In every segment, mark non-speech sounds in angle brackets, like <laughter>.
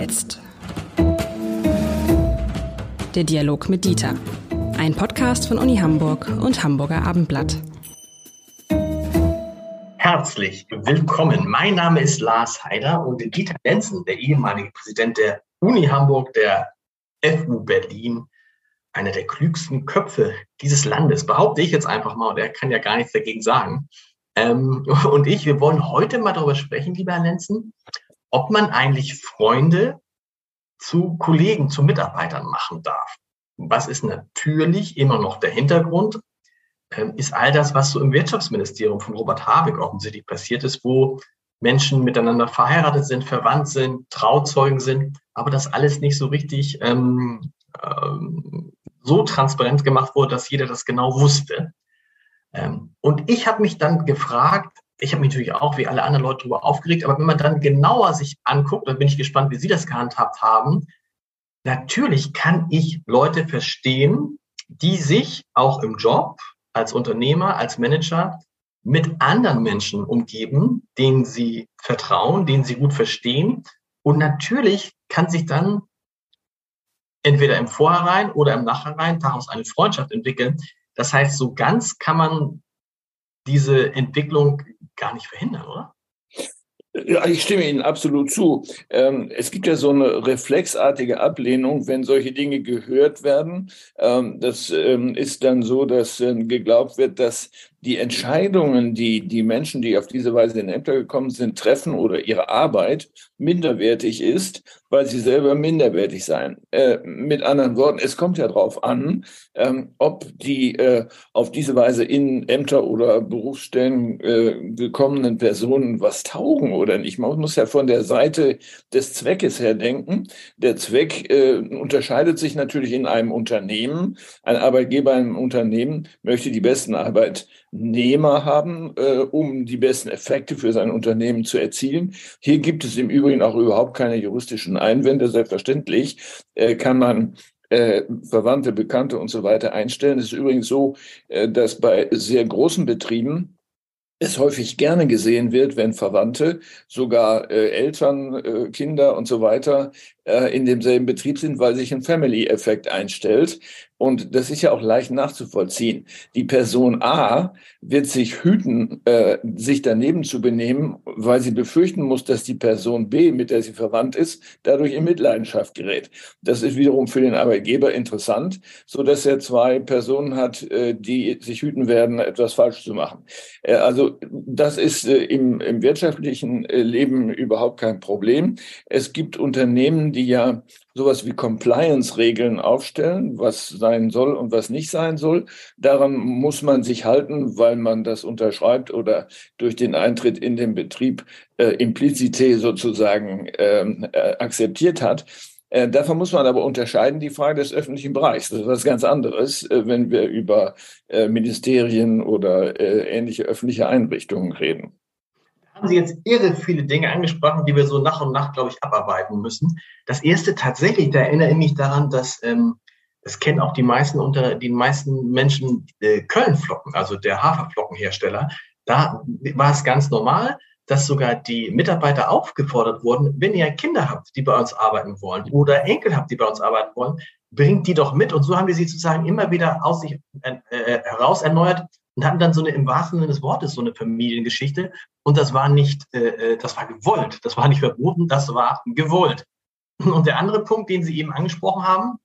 jetzt. Der Dialog mit Dieter. Ein Podcast von Uni Hamburg und Hamburger Abendblatt. Herzlich willkommen. Mein Name ist Lars Heider und Dieter Lenzen, der ehemalige Präsident der Uni Hamburg, der FU Berlin, einer der klügsten Köpfe dieses Landes, behaupte ich jetzt einfach mal, und er kann ja gar nichts dagegen sagen. Ähm, <laughs> und ich, wir wollen heute mal darüber sprechen, lieber Herr Lenzen, ob man eigentlich Freunde zu Kollegen, zu Mitarbeitern machen darf. Was ist natürlich immer noch der Hintergrund, ähm, ist all das, was so im Wirtschaftsministerium von Robert Habeck offensichtlich passiert ist, wo Menschen miteinander verheiratet sind, verwandt sind, Trauzeugen sind, aber das alles nicht so richtig ähm, ähm, so transparent gemacht wurde, dass jeder das genau wusste. Ähm, und ich habe mich dann gefragt, ich habe mich natürlich auch wie alle anderen Leute darüber aufgeregt, aber wenn man dann genauer sich anguckt, dann bin ich gespannt, wie Sie das gehandhabt haben. Natürlich kann ich Leute verstehen, die sich auch im Job als Unternehmer, als Manager mit anderen Menschen umgeben, denen sie vertrauen, denen sie gut verstehen. Und natürlich kann sich dann entweder im Vorhinein oder im Nachhinein daraus eine Freundschaft entwickeln. Das heißt, so ganz kann man diese Entwicklung gar nicht verhindern, oder? Ja, ich stimme Ihnen absolut zu. Ähm, es gibt ja so eine reflexartige Ablehnung, wenn solche Dinge gehört werden. Ähm, das ähm, ist dann so, dass geglaubt wird, dass die Entscheidungen, die die Menschen, die auf diese Weise in Ämter gekommen sind, treffen oder ihre Arbeit minderwertig ist, weil sie selber minderwertig seien. Äh, mit anderen Worten, es kommt ja darauf an, ähm, ob die äh, auf diese Weise in Ämter oder Berufsstellen äh, gekommenen Personen was taugen oder nicht. Man muss ja von der Seite des Zweckes her denken. Der Zweck äh, unterscheidet sich natürlich in einem Unternehmen. Ein Arbeitgeber in einem Unternehmen möchte die besten Arbeit Nehmer haben, äh, um die besten Effekte für sein Unternehmen zu erzielen. Hier gibt es im Übrigen auch überhaupt keine juristischen Einwände. Selbstverständlich äh, kann man äh, Verwandte, Bekannte und so weiter einstellen. Es ist übrigens so, äh, dass bei sehr großen Betrieben es häufig gerne gesehen wird, wenn Verwandte, sogar äh, Eltern, äh, Kinder und so weiter äh, in demselben Betrieb sind, weil sich ein Family-Effekt einstellt. Und das ist ja auch leicht nachzuvollziehen. Die Person A wird sich hüten, äh, sich daneben zu benehmen, weil sie befürchten muss, dass die Person B, mit der sie verwandt ist, dadurch in Mitleidenschaft gerät. Das ist wiederum für den Arbeitgeber interessant, so dass er zwei Personen hat, äh, die sich hüten werden, etwas falsch zu machen. Äh, also das ist äh, im, im wirtschaftlichen äh, Leben überhaupt kein Problem. Es gibt Unternehmen, die ja sowas wie Compliance-Regeln aufstellen, was sein soll und was nicht sein soll. Daran muss man sich halten, weil man das unterschreibt oder durch den Eintritt in den Betrieb äh, implizite sozusagen ähm, äh, akzeptiert hat. Äh, davon muss man aber unterscheiden die Frage des öffentlichen Bereichs. Das ist was ganz anderes, äh, wenn wir über äh, Ministerien oder äh, ähnliche öffentliche Einrichtungen reden haben Sie jetzt irre viele Dinge angesprochen, die wir so nach und nach, glaube ich, abarbeiten müssen. Das erste tatsächlich, da erinnere ich mich daran, dass ähm, das kennen auch die meisten unter die meisten Menschen äh, Kölnflocken, also der Haferflockenhersteller. Da war es ganz normal, dass sogar die Mitarbeiter aufgefordert wurden, wenn ihr Kinder habt, die bei uns arbeiten wollen oder Enkel habt, die bei uns arbeiten wollen, bringt die doch mit. Und so haben wir sie sozusagen immer wieder aus sich äh, äh heraus erneuert und hatten dann so eine im wahrsten Sinne des Wortes so eine Familiengeschichte. Und das war nicht, äh, äh, das war gewollt, das war nicht verboten, das war gewollt. Und der andere Punkt, den Sie eben angesprochen haben,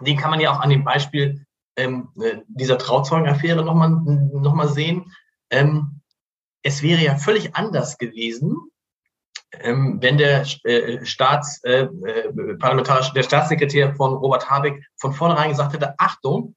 den kann man ja auch an dem Beispiel ähm, äh, dieser Trauzeugenaffäre nochmal noch mal sehen. Ähm, es wäre ja völlig anders gewesen, ähm, wenn der äh, Staats, äh, äh, der Staatssekretär von Robert Habeck von vornherein gesagt hätte, Achtung,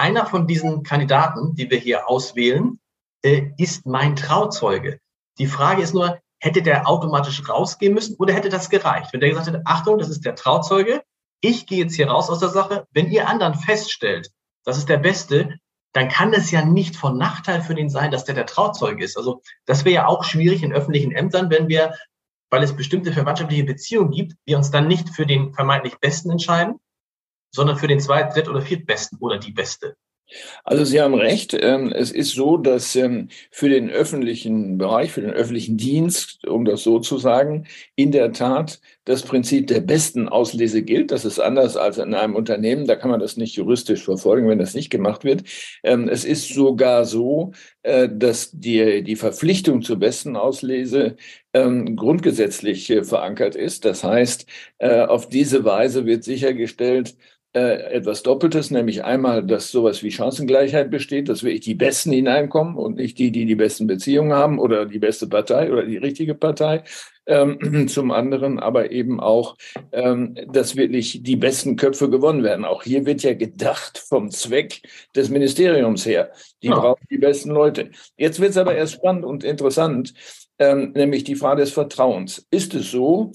einer von diesen Kandidaten, die wir hier auswählen, äh, ist mein Trauzeuge. Die Frage ist nur, hätte der automatisch rausgehen müssen oder hätte das gereicht? Wenn der gesagt hätte, Achtung, das ist der Trauzeuge, ich gehe jetzt hier raus aus der Sache, wenn ihr anderen feststellt, das ist der Beste, dann kann es ja nicht von Nachteil für den sein, dass der der Trauzeuge ist. Also das wäre ja auch schwierig in öffentlichen Ämtern, wenn wir, weil es bestimmte verwandtschaftliche Beziehungen gibt, wir uns dann nicht für den vermeintlich Besten entscheiden, sondern für den zweit-, dritt- oder viertbesten oder die Beste. Also Sie haben recht. Ähm, es ist so, dass ähm, für den öffentlichen Bereich, für den öffentlichen Dienst, um das so zu sagen, in der Tat das Prinzip der besten Auslese gilt. Das ist anders als in einem Unternehmen. Da kann man das nicht juristisch verfolgen, wenn das nicht gemacht wird. Ähm, es ist sogar so, äh, dass die, die Verpflichtung zur besten Auslese grundgesetzlich äh, verankert ist. Das heißt, äh, auf diese Weise wird sichergestellt, äh, etwas Doppeltes, nämlich einmal, dass sowas wie Chancengleichheit besteht, dass wirklich die Besten hineinkommen und nicht die, die die besten Beziehungen haben oder die beste Partei oder die richtige Partei. Ähm, <clears throat> zum anderen aber eben auch, ähm, dass wirklich die besten Köpfe gewonnen werden. Auch hier wird ja gedacht vom Zweck des Ministeriums her. Die ja. brauchen die besten Leute. Jetzt wird es aber erst spannend und interessant, ähm, nämlich die Frage des Vertrauens. Ist es so,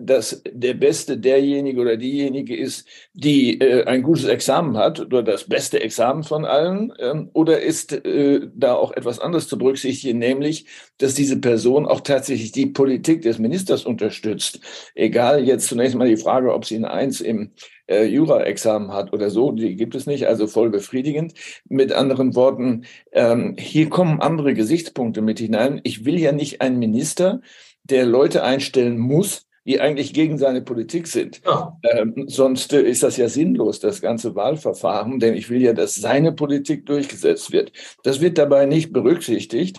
dass der Beste derjenige oder diejenige ist, die äh, ein gutes Examen hat oder das beste Examen von allen? Ähm, oder ist äh, da auch etwas anderes zu berücksichtigen, nämlich, dass diese Person auch tatsächlich die Politik des Ministers unterstützt? Egal jetzt zunächst mal die Frage, ob sie eine Eins im äh, Jura-Examen hat oder so, die gibt es nicht, also voll befriedigend. Mit anderen Worten, ähm, hier kommen andere Gesichtspunkte mit hinein. Ich will ja nicht einen Minister, der Leute einstellen muss, die eigentlich gegen seine Politik sind. Ja. Ähm, sonst äh, ist das ja sinnlos, das ganze Wahlverfahren, denn ich will ja, dass seine Politik durchgesetzt wird. Das wird dabei nicht berücksichtigt.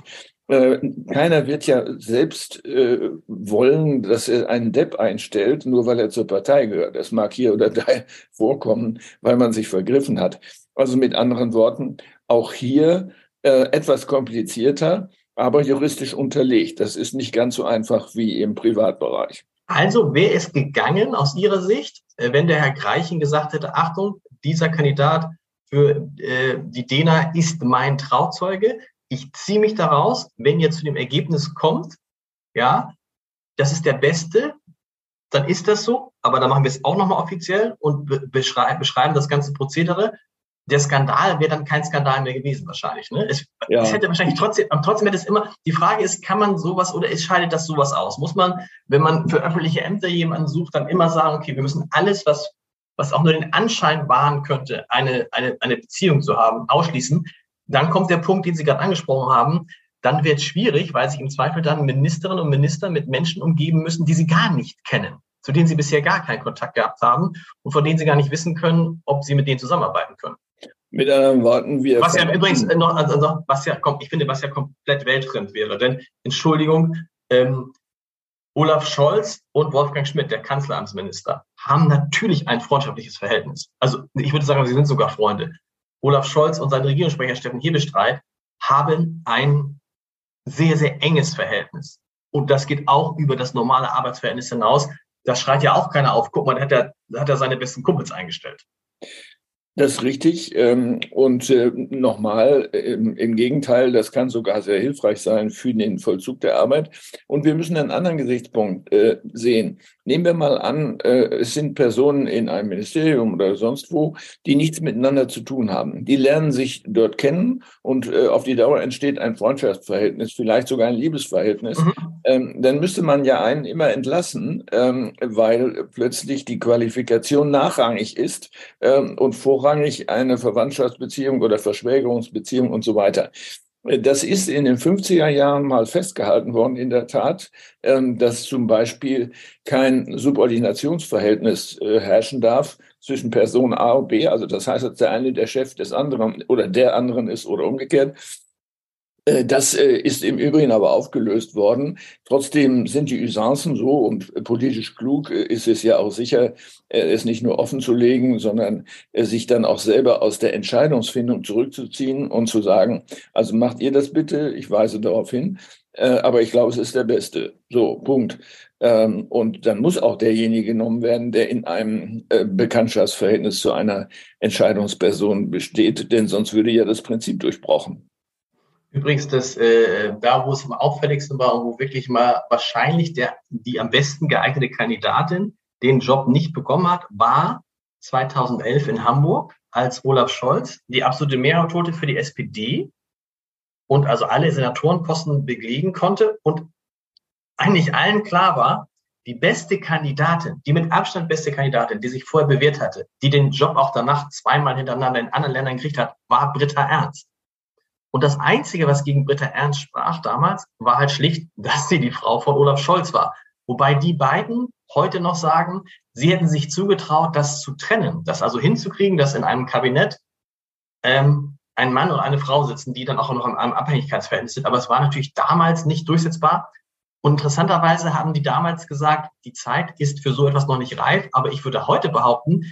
Äh, keiner wird ja selbst äh, wollen, dass er einen Depp einstellt, nur weil er zur Partei gehört. Das mag hier oder da <laughs> vorkommen, weil man sich vergriffen hat. Also mit anderen Worten, auch hier äh, etwas komplizierter, aber juristisch unterlegt. Das ist nicht ganz so einfach wie im Privatbereich. Also wäre es gegangen aus Ihrer Sicht, äh, wenn der Herr Greichen gesagt hätte, Achtung, dieser Kandidat für äh, die DENA ist mein Trauzeuge. Ich ziehe mich daraus, wenn ihr zu dem Ergebnis kommt, ja, das ist der Beste, dann ist das so, aber dann machen wir es auch nochmal offiziell und beschreiben, beschreiben das ganze Prozedere der Skandal wäre dann kein Skandal mehr gewesen wahrscheinlich. Ne? Es, ja. es hätte wahrscheinlich trotzdem, trotzdem hätte es immer, die Frage ist, kann man sowas oder es scheidet das sowas aus? Muss man, wenn man für öffentliche Ämter jemanden sucht, dann immer sagen, okay, wir müssen alles, was, was auch nur den Anschein wahren könnte, eine, eine, eine Beziehung zu haben, ausschließen. Dann kommt der Punkt, den Sie gerade angesprochen haben, dann wird es schwierig, weil sich im Zweifel dann Ministerinnen und Minister mit Menschen umgeben müssen, die sie gar nicht kennen, zu denen sie bisher gar keinen Kontakt gehabt haben und von denen sie gar nicht wissen können, ob sie mit denen zusammenarbeiten können. Mit anderen Worten, wir. Was ja übrigens noch, also was ja, ich finde, was ja komplett weltfremd wäre. Denn, Entschuldigung, ähm, Olaf Scholz und Wolfgang Schmidt, der Kanzleramtsminister, haben natürlich ein freundschaftliches Verhältnis. Also ich würde sagen, sie sind sogar Freunde. Olaf Scholz und sein Regierungssprecher Steffen Hebestreit haben ein sehr, sehr enges Verhältnis. Und das geht auch über das normale Arbeitsverhältnis hinaus. Das schreit ja auch keiner auf. Guck mal, da hat er, da hat er seine besten Kumpels eingestellt. Das ist richtig. Ähm, und äh, nochmal, im Gegenteil, das kann sogar sehr hilfreich sein für den Vollzug der Arbeit. Und wir müssen einen anderen Gesichtspunkt äh, sehen. Nehmen wir mal an, äh, es sind Personen in einem Ministerium oder sonst wo, die nichts miteinander zu tun haben. Die lernen sich dort kennen und auf die Dauer entsteht ein Freundschaftsverhältnis, vielleicht sogar ein Liebesverhältnis. Mhm. Ähm, dann müsste man ja einen immer entlassen, ähm, weil plötzlich die Qualifikation nachrangig ist und vorrangig vorrangig eine Verwandtschaftsbeziehung oder Verschwägerungsbeziehung und so weiter. Das ist in den 50er Jahren mal festgehalten worden, in der Tat, ähm, dass zum Beispiel kein Subordinationsverhältnis äh, herrschen darf zwischen Person A und B. Also das heißt, dass der eine der Chef des anderen oder der anderen ist oder umgekehrt. Äh, das äh, ist im Übrigen aber aufgelöst worden. Trotzdem sind die Usancen so und politisch klug äh, ist es ja auch sicher, es nicht nur offen zu legen, sondern sich dann auch selber aus der Entscheidungsfindung zurückzuziehen und zu sagen, also macht ihr das bitte, ich weise darauf hin, aber ich glaube, es ist der Beste. So, Punkt. Ähm, und dann muss auch derjenige genommen werden, der in einem Bekanntschaftsverhältnis zu einer Entscheidungsperson besteht, denn sonst würde ja das Prinzip durchbrochen. Übrigens, das, äh, da, wo es am auffälligsten war und wo wirklich mal wahrscheinlich der, die am besten geeignete Kandidatin den Job nicht bekommen hat, war 2011 in Hamburg, als Olaf Scholz die absolute Mehrheit holte für die SPD und also alle Senatorenposten belegen konnte und eigentlich allen klar war, die beste Kandidatin, die mit Abstand beste Kandidatin, die sich vorher bewährt hatte, die den Job auch danach zweimal hintereinander in anderen Ländern gekriegt hat, war Britta Ernst. Und das Einzige, was gegen Britta Ernst sprach damals, war halt schlicht, <laughs> dass sie die Frau von Olaf Scholz war. Wobei die beiden heute noch sagen, sie hätten sich zugetraut, das zu trennen, das also hinzukriegen, dass in einem Kabinett ähm, ein Mann und eine Frau sitzen, die dann auch noch in einem Abhängigkeitsverhältnis sind. Aber es war natürlich damals nicht durchsetzbar. Und interessanterweise haben die damals gesagt, die Zeit ist für so etwas noch nicht reif. Aber ich würde heute behaupten,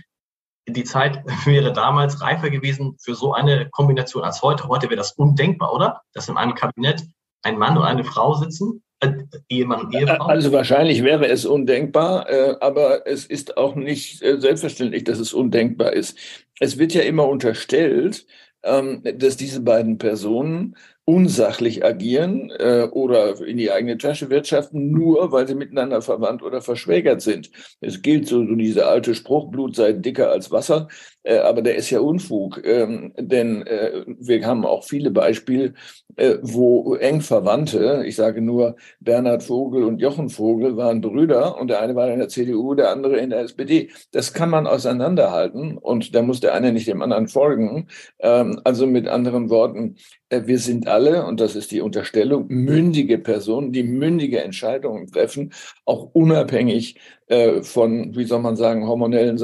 die Zeit <laughs> wäre damals reifer gewesen für so eine Kombination als heute. Heute wäre das undenkbar, oder? Dass in einem Kabinett ein Mann und eine Frau sitzen, äh, Ehemann und Ehefrau. Also wahrscheinlich wäre es undenkbar, äh, aber es ist auch nicht äh, selbstverständlich, dass es undenkbar ist. Es wird ja immer unterstellt, ähm, dass diese beiden Personen unsachlich agieren äh, oder in die eigene Tasche wirtschaften, nur weil sie miteinander verwandt oder verschwägert sind. Es gilt so, so diese alte Spruch, Blut sei dicker als Wasser, äh, aber der ist ja Unfug, ähm, denn äh, wir haben auch viele Beispiele, äh, wo eng Verwandte, ich sage nur Bernhard Vogel und Jochen Vogel waren Brüder und der eine war in der CDU, der andere in der SPD. Das kann man auseinanderhalten und da muss der eine nicht dem anderen folgen. Ähm, also mit anderen Worten, äh, wir sind alle, und das ist die Unterstellung, mündige Personen, die mündige Entscheidungen treffen, auch unabhängig äh, von, wie soll man sagen, hormonellen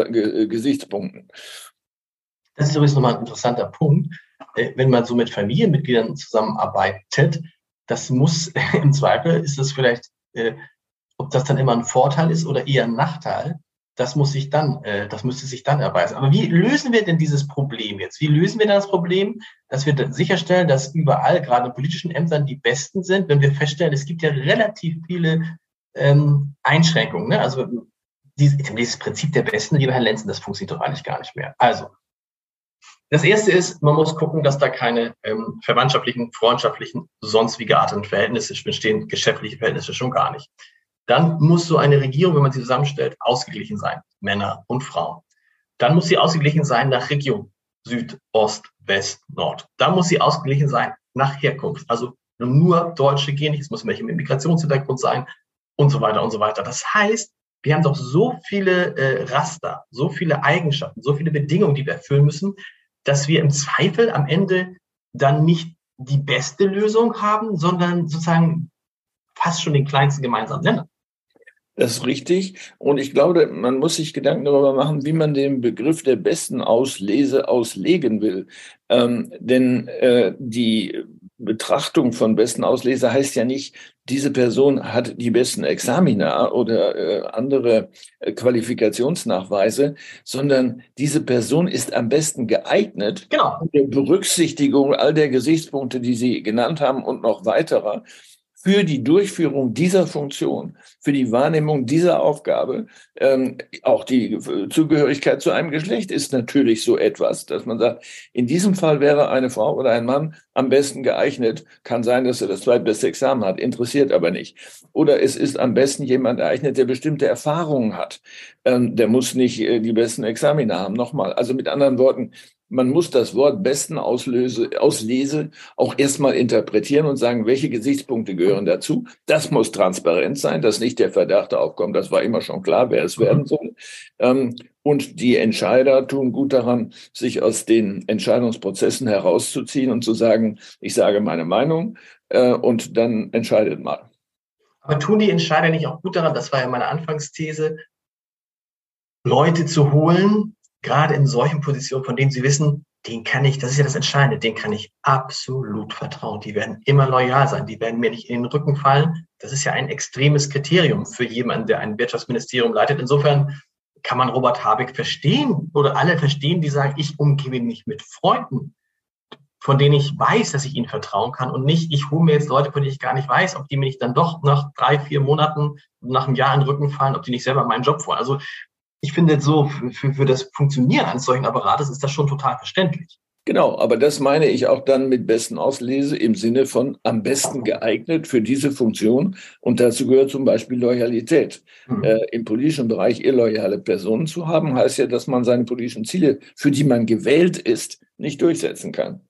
Gesichtspunkten. Das ist übrigens nochmal ein interessanter Punkt. Äh, wenn man so mit Familienmitgliedern zusammenarbeitet, das muss <laughs> im Zweifel, ist das vielleicht, ob das dann immer ein Vorteil ist oder eher ein Nachteil, das muss sich dann, äh, das müsste sich dann erweisen. Aber wie lösen wir denn dieses Problem jetzt? Wie lösen wir denn das Problem, dass wir sicherstellen, dass überall, gerade in politischen Ämtern, die Besten sind, wenn wir feststellen, es gibt ja relativ viele ähm, Einschränkungen. Ne? Also dieses, dieses Prinzip der Besten, lieber Herr Lenzen, das funktioniert doch eigentlich gar nicht mehr. Also, das erste ist, man muss gucken, dass da keine ähm, verwandtschaftlichen, freundschaftlichen, sonst wie gearteten Verhältnisse bestehen, geschäftliche Verhältnisse schon gar nicht dann muss so eine Regierung, wenn man sie zusammenstellt, ausgeglichen sein, Männer und Frauen. Dann muss sie ausgeglichen sein nach Region, Süd, Ost, West, Nord. Dann muss sie ausgeglichen sein nach Herkunft, also nur Deutsche gehen nicht, es muss welche mit Migrationshintergrund sein und so weiter und so weiter. Das heißt, wir haben doch so viele äh, Raster, so viele Eigenschaften, so viele Bedingungen, die wir erfüllen müssen, dass wir im Zweifel am Ende dann nicht die beste Lösung haben, sondern sozusagen fast schon den kleinsten gemeinsamen Nenner. Das ist richtig. Und ich glaube, man muss sich Gedanken darüber machen, wie man den Begriff der besten Auslese auslegen will. Ähm, denn äh, die Betrachtung von besten Auslese heißt ja nicht, diese Person hat die besten Examina oder äh, andere äh, Qualifikationsnachweise, sondern diese Person ist am besten geeignet, genau. der Berücksichtigung all der Gesichtspunkte, die Sie genannt haben und noch weiterer, für die Durchführung dieser Funktion, für die Wahrnehmung dieser Aufgabe, ähm, auch die Zugehörigkeit zu einem Geschlecht ist natürlich so etwas, dass man sagt, in diesem Fall wäre eine Frau oder ein Mann am besten geeignet. Kann sein, dass er das zweitbeste Examen hat, interessiert aber nicht. Oder es ist am besten jemand geeignet, der bestimmte Erfahrungen hat. Ähm, der muss nicht äh, die besten Examine haben. Nochmal. Also mit anderen Worten, man muss das Wort besten Auslöse, Auslese auch erstmal interpretieren und sagen, welche Gesichtspunkte gehören dazu. Das muss transparent sein, dass nicht der Verdacht aufkommt. Das war immer schon klar, wer es werden soll. Ähm, und die Entscheider tun gut daran, sich aus den Entscheidungsprozessen herauszuziehen und zu sagen, ich sage meine Meinung äh, und dann entscheidet mal. Aber tun die Entscheider nicht auch gut daran, das war ja meine Anfangsthese, Leute zu holen, gerade in solchen Positionen, von denen sie wissen, den kann ich, das ist ja das Entscheidende, den kann ich absolut vertrauen. Die werden immer loyal sein, die werden mir nicht in den Rücken fallen. Das ist ja ein extremes Kriterium für jemanden, der ein Wirtschaftsministerium leitet. Insofern kann man Robert Habeck verstehen oder alle verstehen, die sagen, ich umgebe mich mit Freunden, von denen ich weiß, dass ich ihnen vertrauen kann und nicht, ich hole mir jetzt Leute, von denen ich gar nicht weiß, ob die mir nicht dann doch nach drei, vier Monaten, nach einem Jahr in den Rücken fallen, ob die nicht selber meinen Job wollen. Also ich finde so, für, für das Funktionieren eines solchen Apparates ist das schon total verständlich. Genau, aber das meine ich auch dann mit besten Auslese im Sinne von am besten geeignet für diese Funktion. Und dazu gehört zum Beispiel Loyalität. Mhm. Äh, Im politischen Bereich illoyale Personen zu haben, heißt ja, dass man seine politischen Ziele, für die man gewählt ist, nicht durchsetzen kann.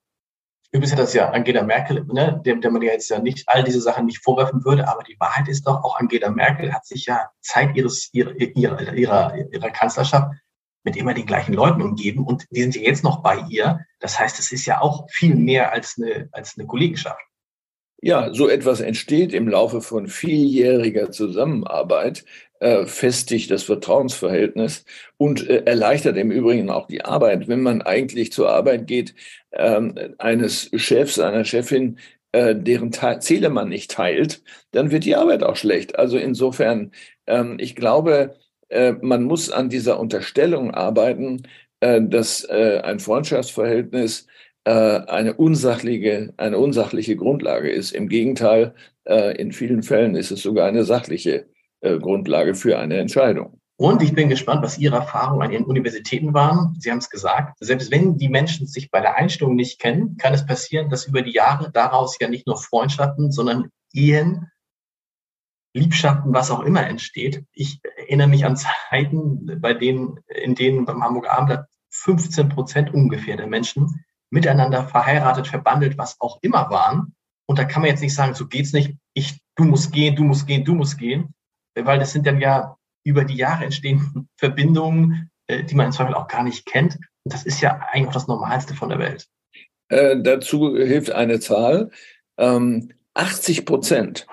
Übrigens hat das ja Angela Merkel, ne, der, der man ja jetzt ja nicht all diese Sachen nicht vorwerfen würde, aber die Wahrheit ist doch, auch Angela Merkel hat sich ja Zeit ihres, ihrer, ihrer, ihrer, ihrer Kanzlerschaft mit immer den gleichen Leuten umgeben und die sind ja jetzt noch bei ihr. Das heißt, es ist ja auch viel mehr als eine, als eine Kollegenschaft. Ja, so etwas entsteht im Laufe von vieljähriger Zusammenarbeit, äh, festigt das Vertrauensverhältnis und äh, erleichtert im Übrigen auch die Arbeit. Wenn man eigentlich zur Arbeit geht, ähm, eines Chefs, einer Chefin, äh, deren Ziele man nicht teilt, dann wird die Arbeit auch schlecht. Also insofern, ähm, ich glaube, äh, man muss an dieser Unterstellung arbeiten, äh, dass äh, ein Freundschaftsverhältnis äh, eine unsachliche, eine unsachliche Grundlage ist. Im Gegenteil, äh, in vielen Fällen ist es sogar eine sachliche äh, Grundlage für eine Entscheidung. Und ich bin gespannt, was Ihre Erfahrungen an Ihren Universitäten waren. Sie haben es gesagt, selbst wenn die Menschen sich bei der Einstellung nicht kennen, kann es passieren, dass über die Jahre daraus ja nicht nur Freundschaften, sondern Ehen, Liebschaften, was auch immer entsteht. Ich erinnere mich an Zeiten, bei denen, in denen beim Hamburger Abendblatt 15 Prozent ungefähr der Menschen miteinander verheiratet, verbandelt, was auch immer waren. Und da kann man jetzt nicht sagen, so geht's nicht, ich, du musst gehen, du musst gehen, du musst gehen, weil das sind dann ja über die Jahre entstehende <laughs> Verbindungen, äh, die man im Zweifel auch gar nicht kennt. Und das ist ja eigentlich auch das Normalste von der Welt. Äh, dazu hilft eine Zahl. Ähm, 80 Prozent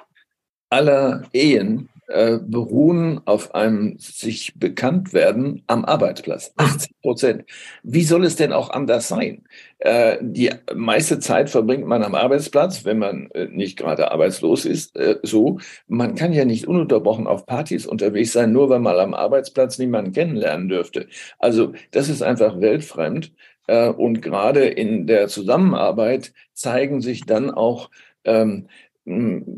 aller Ehen äh, beruhen auf einem sich bekannt werden am Arbeitsplatz. 80 Prozent. Wie soll es denn auch anders sein? Äh, die meiste Zeit verbringt man am Arbeitsplatz, wenn man äh, nicht gerade arbeitslos ist. So, man kann ja nicht ununterbrochen auf Partys unterwegs sein, nur weil man am Arbeitsplatz niemanden kennenlernen dürfte. Also das ist einfach weltfremd. Und gerade in der Zusammenarbeit zeigen sich dann auch ähm,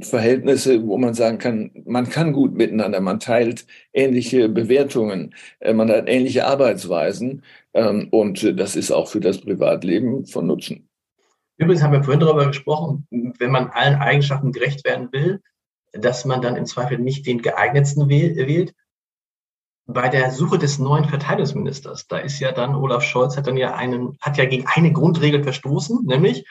Verhältnisse, wo man sagen kann, man kann gut miteinander, man teilt ähnliche Bewertungen, äh, man hat ähnliche Arbeitsweisen ähm, und das ist auch für das Privatleben von Nutzen. Übrigens haben wir vorhin darüber gesprochen, wenn man allen Eigenschaften gerecht werden will, dass man dann im Zweifel nicht den geeignetsten wählt. Bei der Suche des neuen Verteidigungsministers, da ist ja dann Olaf Scholz hat dann ja einen, hat ja gegen eine Grundregel verstoßen, nämlich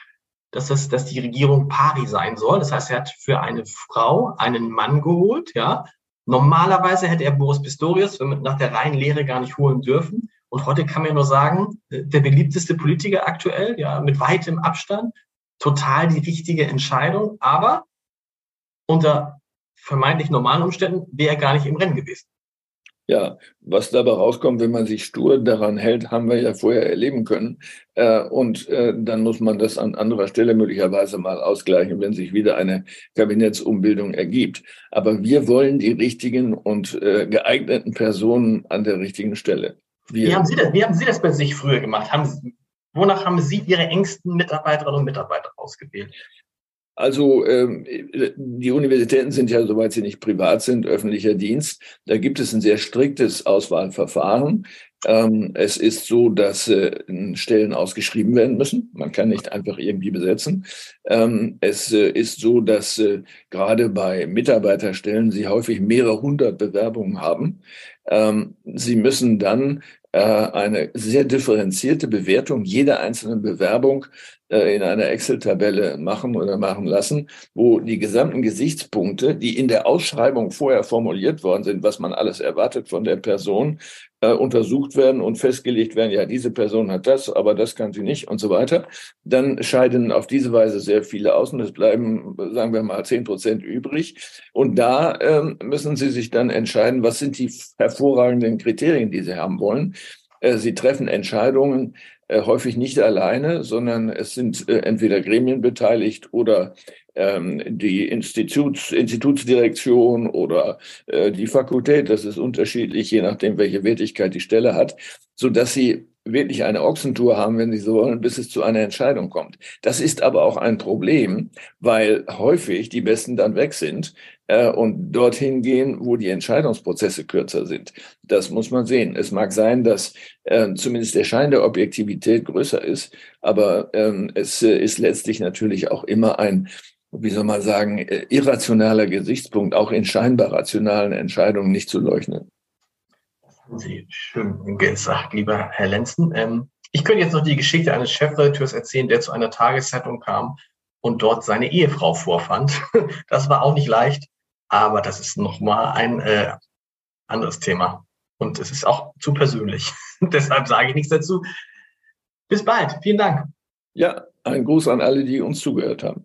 dass, das, dass die Regierung pari sein soll. Das heißt, er hat für eine Frau einen Mann geholt. Ja. Normalerweise hätte er Boris Pistorius nach der reinen Lehre gar nicht holen dürfen. Und heute kann man nur sagen, der beliebteste Politiker aktuell, ja, mit weitem Abstand, total die richtige Entscheidung. Aber unter vermeintlich normalen Umständen wäre er gar nicht im Rennen gewesen. Ja, was dabei rauskommt, wenn man sich stur daran hält, haben wir ja vorher erleben können. Äh, und äh, dann muss man das an anderer Stelle möglicherweise mal ausgleichen, wenn sich wieder eine Kabinettsumbildung ergibt. Aber wir wollen die richtigen und äh, geeigneten Personen an der richtigen Stelle. Wir wie, haben Sie das, wie haben Sie das bei sich früher gemacht? Haben wonach haben Sie Ihre engsten Mitarbeiterinnen und Mitarbeiter ausgewählt? Also ähm, die Universitäten sind ja, soweit sie nicht privat sind, öffentlicher Dienst. Da gibt es ein sehr striktes Auswahlverfahren. Ähm, es ist so, dass äh, Stellen ausgeschrieben werden müssen. Man kann nicht einfach irgendwie besetzen. Ähm, es äh, ist so, dass äh, gerade bei Mitarbeiterstellen sie häufig mehrere hundert Bewerbungen haben. Sie müssen dann äh, eine sehr differenzierte Bewertung jeder einzelnen Bewerbung äh, in einer Excel-Tabelle machen oder machen lassen, wo die gesamten Gesichtspunkte, die in der Ausschreibung vorher formuliert worden sind, was man alles erwartet von der Person, äh, untersucht werden und festgelegt werden, ja, diese Person hat das, aber das kann sie nicht und so weiter. Dann scheiden auf diese Weise sehr viele aus und es bleiben, sagen wir mal, zehn Prozent übrig. Und da ähm, müssen Sie sich dann entscheiden, was sind die hervorragenden Kriterien, die Sie haben wollen. Äh, sie treffen Entscheidungen äh, häufig nicht alleine, sondern es sind äh, entweder Gremien beteiligt oder ähm, die Instituts, Institutsdirektion oder äh, die Fakultät. Das ist unterschiedlich, je nachdem, welche Wertigkeit die Stelle hat, so dass sie wirklich eine Ochsentour haben, wenn sie so wollen, bis es zu einer Entscheidung kommt. Das ist aber auch ein Problem, weil häufig die Besten dann weg sind äh, und dorthin gehen, wo die Entscheidungsprozesse kürzer sind. Das muss man sehen. Es mag sein, dass äh, zumindest der Schein der Objektivität größer ist, aber ähm, es äh, ist letztlich natürlich auch immer ein wie soll man sagen, äh, irrationaler Gesichtspunkt, auch in scheinbar rationalen Entscheidungen nicht zu leugnen. Sie schön gesagt, lieber Herr Lenzen. Ähm, Ich könnte jetzt noch die Geschichte eines Chefredakteurs erzählen, der zu einer Tageszeitung kam und dort seine Ehefrau vorfand. <laughs> Das war auch nicht leicht, aber das ist nochmal ein äh, anderes Thema. Und es ist auch zu persönlich. <laughs> Deshalb sage ich nichts dazu. Bis bald. Vielen Dank. Ja, ein Gruß an alle, die uns zugehört haben.